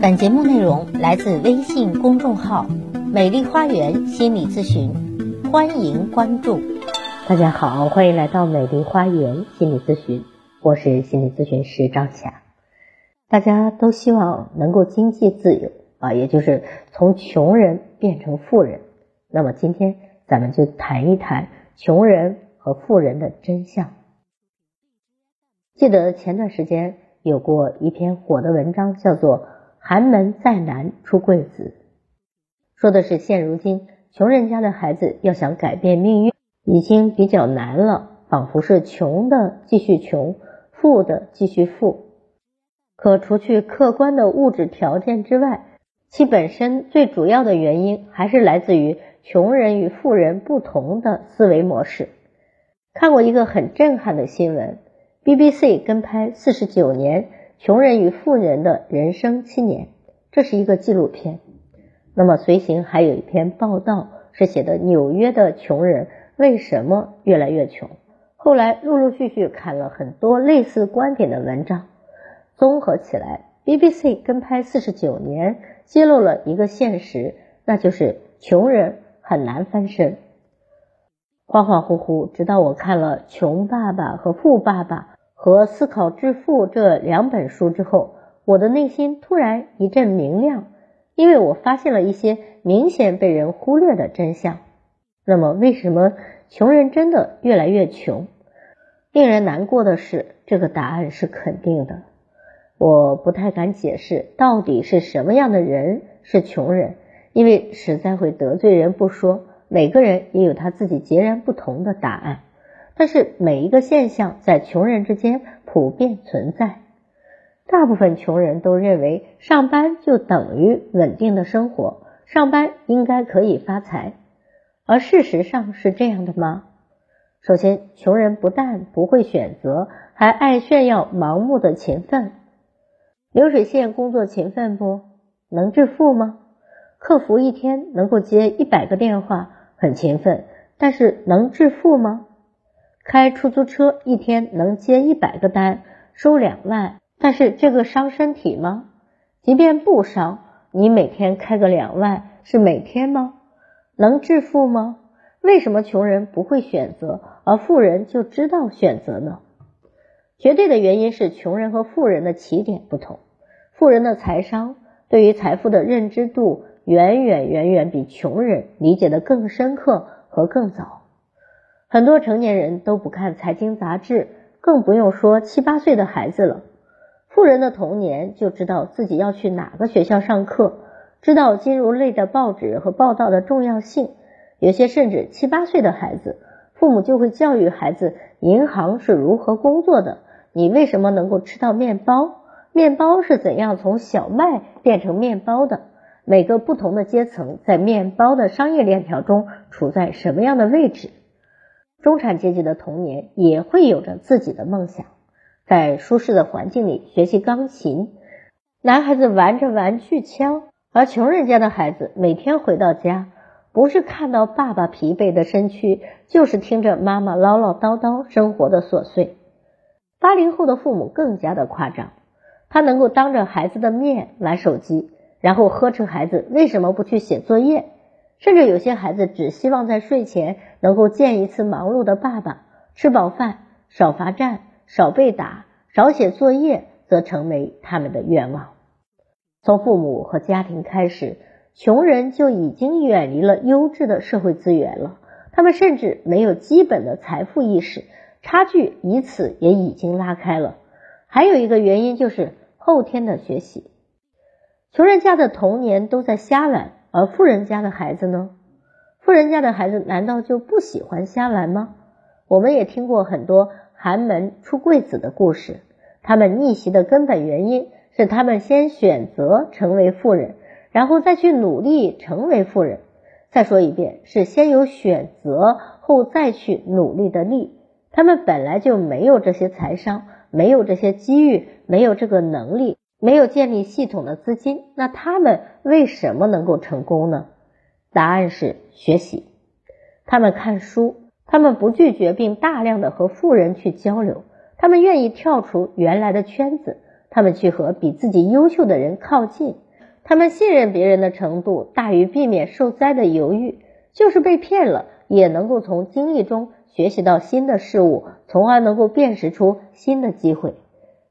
本节目内容来自微信公众号“美丽花园心理咨询”，欢迎关注。大家好，欢迎来到美丽花园心理咨询，我是心理咨询师张霞。大家都希望能够经济自由啊，也就是从穷人变成富人。那么今天咱们就谈一谈穷人和富人的真相。记得前段时间有过一篇火的文章，叫做。寒门再难出贵子，说的是现如今穷人家的孩子要想改变命运，已经比较难了。仿佛是穷的继续穷，富的继续富。可除去客观的物质条件之外，其本身最主要的原因还是来自于穷人与富人不同的思维模式。看过一个很震撼的新闻，BBC 跟拍四十九年。穷人与富人的人生七年，这是一个纪录片。那么随行还有一篇报道，是写的纽约的穷人为什么越来越穷。后来陆陆续续看了很多类似观点的文章，综合起来，BBC 跟拍四十九年，揭露了一个现实，那就是穷人很难翻身。恍恍惚惚，直到我看了《穷爸爸和富爸爸》。和《思考致富》这两本书之后，我的内心突然一阵明亮，因为我发现了一些明显被人忽略的真相。那么，为什么穷人真的越来越穷？令人难过的是，这个答案是肯定的。我不太敢解释到底是什么样的人是穷人，因为实在会得罪人不说，每个人也有他自己截然不同的答案。但是每一个现象在穷人之间普遍存在，大部分穷人都认为上班就等于稳定的生活，上班应该可以发财，而事实上是这样的吗？首先，穷人不但不会选择，还爱炫耀盲目的勤奋。流水线工作勤奋不能致富吗？客服一天能够接一百个电话，很勤奋，但是能致富吗？开出租车一天能接一百个单，收两万，但是这个伤身体吗？即便不伤，你每天开个两万是每天吗？能致富吗？为什么穷人不会选择，而富人就知道选择呢？绝对的原因是穷人和富人的起点不同，富人的财商对于财富的认知度远远远远比穷人理解的更深刻和更早。很多成年人都不看财经杂志，更不用说七八岁的孩子了。富人的童年就知道自己要去哪个学校上课，知道金融类的报纸和报道的重要性。有些甚至七八岁的孩子，父母就会教育孩子银行是如何工作的，你为什么能够吃到面包？面包是怎样从小麦变成面包的？每个不同的阶层在面包的商业链条中处在什么样的位置？中产阶级的童年也会有着自己的梦想，在舒适的环境里学习钢琴，男孩子玩着玩具枪，而穷人家的孩子每天回到家，不是看到爸爸疲惫的身躯，就是听着妈妈唠唠叨叨生活的琐碎。八零后的父母更加的夸张，他能够当着孩子的面玩手机，然后呵斥孩子为什么不去写作业。甚至有些孩子只希望在睡前能够见一次忙碌的爸爸，吃饱饭，少罚站，少被打，少写作业，则成为他们的愿望。从父母和家庭开始，穷人就已经远离了优质的社会资源了，他们甚至没有基本的财富意识，差距以此也已经拉开了。还有一个原因就是后天的学习，穷人家的童年都在瞎玩。而富人家的孩子呢？富人家的孩子难道就不喜欢瞎玩吗？我们也听过很多寒门出贵子的故事，他们逆袭的根本原因是他们先选择成为富人，然后再去努力成为富人。再说一遍，是先有选择后再去努力的力。他们本来就没有这些财商，没有这些机遇，没有这个能力。没有建立系统的资金，那他们为什么能够成功呢？答案是学习。他们看书，他们不拒绝并大量的和富人去交流，他们愿意跳出原来的圈子，他们去和比自己优秀的人靠近，他们信任别人的程度大于避免受灾的犹豫，就是被骗了，也能够从经历中学习到新的事物，从而能够辨识出新的机会。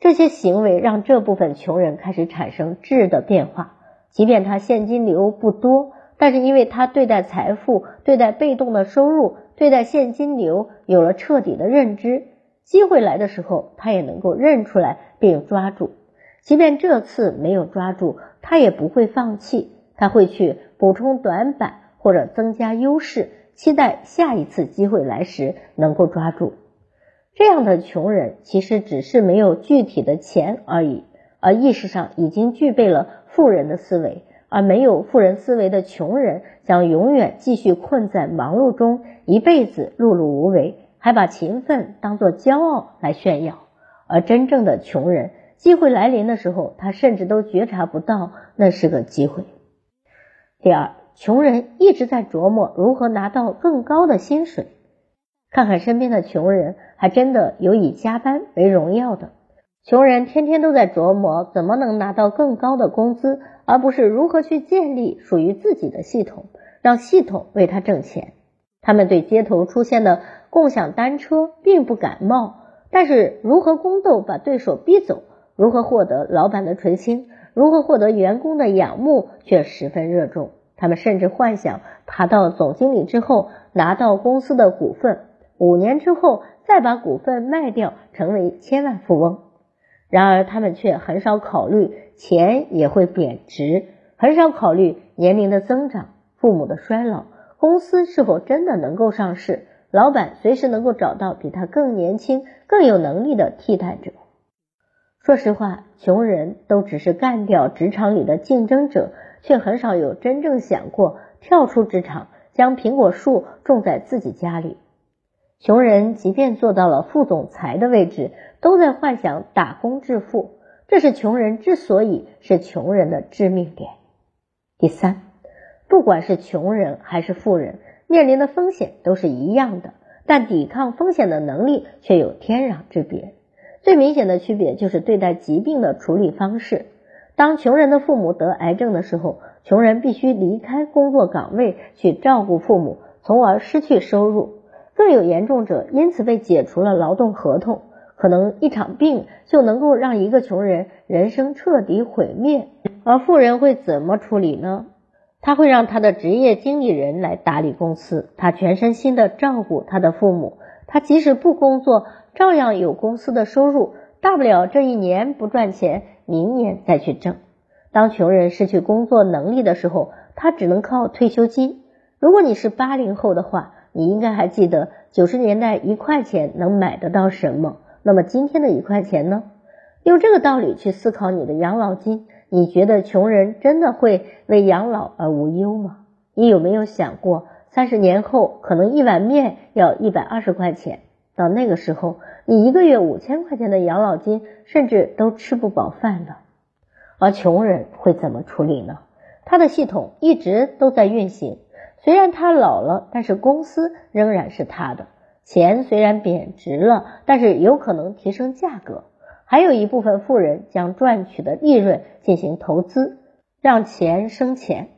这些行为让这部分穷人开始产生质的变化，即便他现金流不多，但是因为他对待财富、对待被动的收入、对待现金流有了彻底的认知，机会来的时候，他也能够认出来并抓住。即便这次没有抓住，他也不会放弃，他会去补充短板或者增加优势，期待下一次机会来时能够抓住。这样的穷人其实只是没有具体的钱而已，而意识上已经具备了富人的思维。而没有富人思维的穷人将永远继续困在忙碌中，一辈子碌碌无为，还把勤奋当作骄傲来炫耀。而真正的穷人。机会来临的时候，他甚至都觉察不到那是个机会。第二，穷人一直在琢磨如何拿到更高的薪水。看看身边的穷人，还真的有以加班为荣耀的。穷人天天都在琢磨怎么能拿到更高的工资，而不是如何去建立属于自己的系统，让系统为他挣钱。他们对街头出现的共享单车并不感冒，但是如何宫斗把对手逼走？如何获得老板的垂青？如何获得员工的仰慕？却十分热衷。他们甚至幻想爬到总经理之后拿到公司的股份，五年之后再把股份卖掉，成为千万富翁。然而，他们却很少考虑钱也会贬值，很少考虑年龄的增长、父母的衰老、公司是否真的能够上市、老板随时能够找到比他更年轻、更有能力的替代者。说实话，穷人都只是干掉职场里的竞争者，却很少有真正想过跳出职场，将苹果树种在自己家里。穷人即便做到了副总裁的位置，都在幻想打工致富，这是穷人之所以是穷人的致命点。第三，不管是穷人还是富人，面临的风险都是一样的，但抵抗风险的能力却有天壤之别。最明显的区别就是对待疾病的处理方式。当穷人的父母得癌症的时候，穷人必须离开工作岗位去照顾父母，从而失去收入。更有严重者因此被解除了劳动合同。可能一场病就能够让一个穷人人生彻底毁灭。而富人会怎么处理呢？他会让他的职业经理人来打理公司，他全身心的照顾他的父母，他即使不工作。照样有公司的收入，大不了这一年不赚钱，明年再去挣。当穷人失去工作能力的时候，他只能靠退休金。如果你是八零后的话，你应该还记得九十年代一块钱能买得到什么？那么今天的一块钱呢？用这个道理去思考你的养老金，你觉得穷人真的会为养老而无忧吗？你有没有想过，三十年后可能一碗面要一百二十块钱？到那个时候，你一个月五千块钱的养老金，甚至都吃不饱饭了。而穷人会怎么处理呢？他的系统一直都在运行，虽然他老了，但是公司仍然是他的。钱虽然贬值了，但是有可能提升价格。还有一部分富人将赚取的利润进行投资，让钱生钱。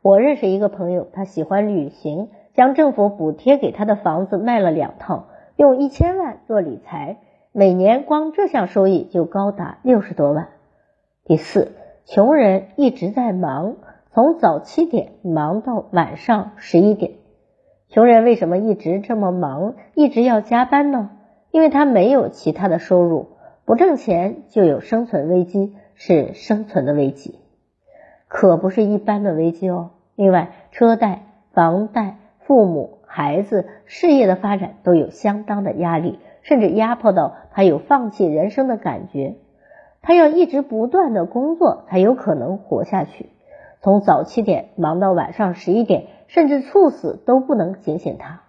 我认识一个朋友，他喜欢旅行，将政府补贴给他的房子卖了两套。用一千万做理财，每年光这项收益就高达六十多万。第四，穷人一直在忙，从早七点忙到晚上十一点。穷人为什么一直这么忙，一直要加班呢？因为他没有其他的收入，不挣钱就有生存危机，是生存的危机，可不是一般的危机哦。另外，车贷、房贷、父母。孩子事业的发展都有相当的压力，甚至压迫到他有放弃人生的感觉。他要一直不断的工作才有可能活下去，从早七点忙到晚上十一点，甚至猝死都不能警醒他。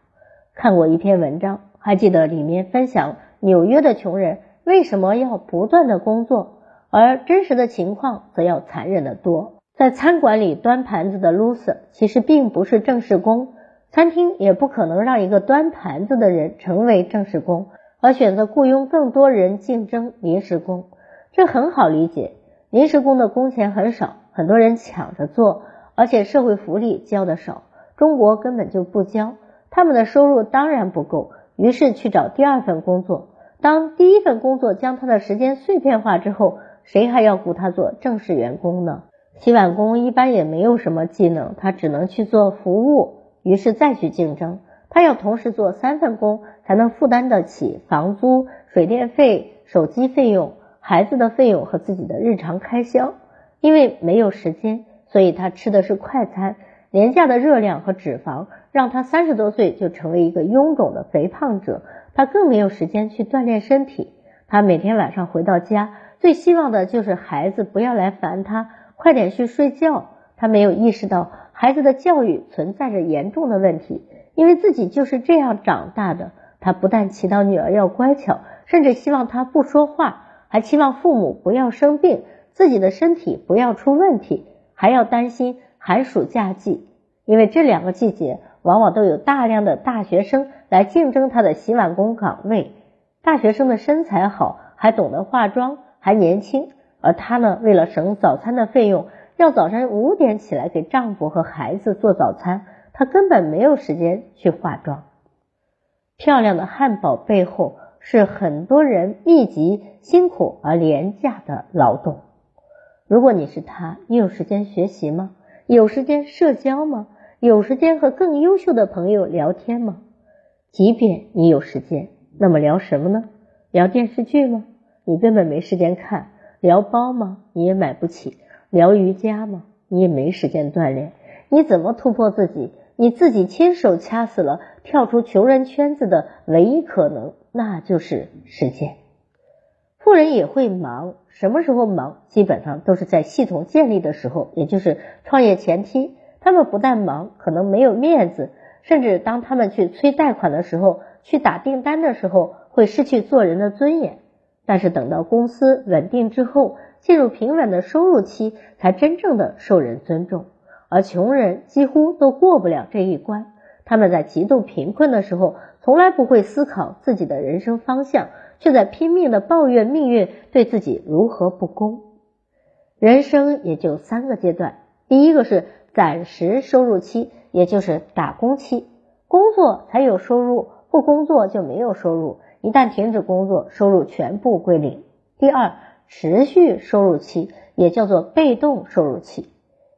看过一篇文章，还记得里面分享纽约的穷人为什么要不断的工作，而真实的情况则要残忍的多。在餐馆里端盘子的 loser 其实并不是正式工。餐厅也不可能让一个端盘子的人成为正式工，而选择雇佣更多人竞争临时工。这很好理解，临时工的工钱很少，很多人抢着做，而且社会福利交的少，中国根本就不交，他们的收入当然不够，于是去找第二份工作。当第一份工作将他的时间碎片化之后，谁还要雇他做正式员工呢？洗碗工一般也没有什么技能，他只能去做服务，于是再去竞争。他要同时做三份工，才能负担得起房租、水电费、手机费用、孩子的费用和自己的日常开销。因为没有时间，所以他吃的是快餐，廉价的热量和脂肪让他三十多岁就成为一个臃肿的肥胖者。他更没有时间去锻炼身体。他每天晚上回到家，最希望的就是孩子不要来烦他，快点去睡觉。他没有意识到孩子的教育存在着严重的问题。因为自己就是这样长大的，他不但祈祷女儿要乖巧，甚至希望她不说话，还期望父母不要生病，自己的身体不要出问题，还要担心寒暑假季，因为这两个季节往往都有大量的大学生来竞争他的洗碗工岗位。大学生的身材好，还懂得化妆，还年轻，而她呢，为了省早餐的费用，要早晨五点起来给丈夫和孩子做早餐。她根本没有时间去化妆。漂亮的汉堡背后是很多人密集、辛苦而廉价的劳动。如果你是他，你有时间学习吗？有时间社交吗？有时间和更优秀的朋友聊天吗？即便你有时间，那么聊什么呢？聊电视剧吗？你根本没时间看。聊包吗？你也买不起。聊瑜伽吗？你也没时间锻炼。你怎么突破自己？你自己亲手掐死了跳出穷人圈子的唯一可能，那就是时间。富人也会忙，什么时候忙？基本上都是在系统建立的时候，也就是创业前期。他们不但忙，可能没有面子，甚至当他们去催贷款的时候，去打订单的时候，会失去做人的尊严。但是等到公司稳定之后，进入平稳的收入期，才真正的受人尊重。而穷人几乎都过不了这一关。他们在极度贫困的时候，从来不会思考自己的人生方向，却在拼命的抱怨命运对自己如何不公。人生也就三个阶段：第一个是暂时收入期，也就是打工期，工作才有收入，不工作就没有收入。一旦停止工作，收入全部归零。第二，持续收入期，也叫做被动收入期。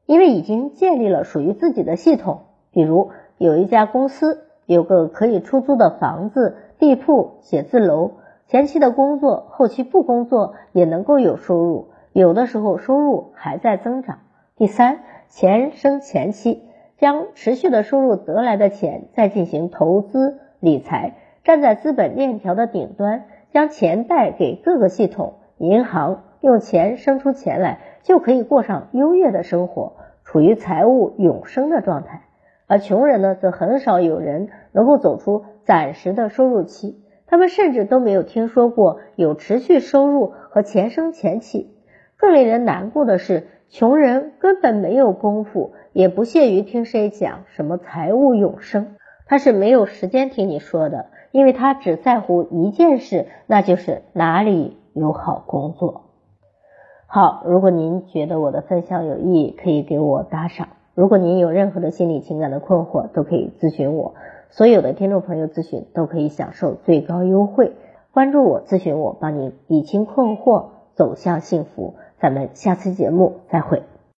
因为已经建立了属于自己的系统，比如有一家公司有个可以出租的房子、地铺、写字楼，前期的工作，后期不工作也能够有收入，有的时候收入还在增长。第三，钱生前期，将持续的收入得来的钱再进行投资理财，站在资本链条的顶端，将钱贷给各个系统、银行，用钱生出钱来。就可以过上优越的生活，处于财务永生的状态。而穷人呢，则很少有人能够走出暂时的收入期，他们甚至都没有听说过有持续收入和钱生钱起。更令人难过的是，穷人根本没有功夫，也不屑于听谁讲什么财务永生，他是没有时间听你说的，因为他只在乎一件事，那就是哪里有好工作。好，如果您觉得我的分享有意义，可以给我打赏。如果您有任何的心理情感的困惑，都可以咨询我。所有的听众朋友咨询都可以享受最高优惠。关注我，咨询我，帮您理清困惑，走向幸福。咱们下期节目再会。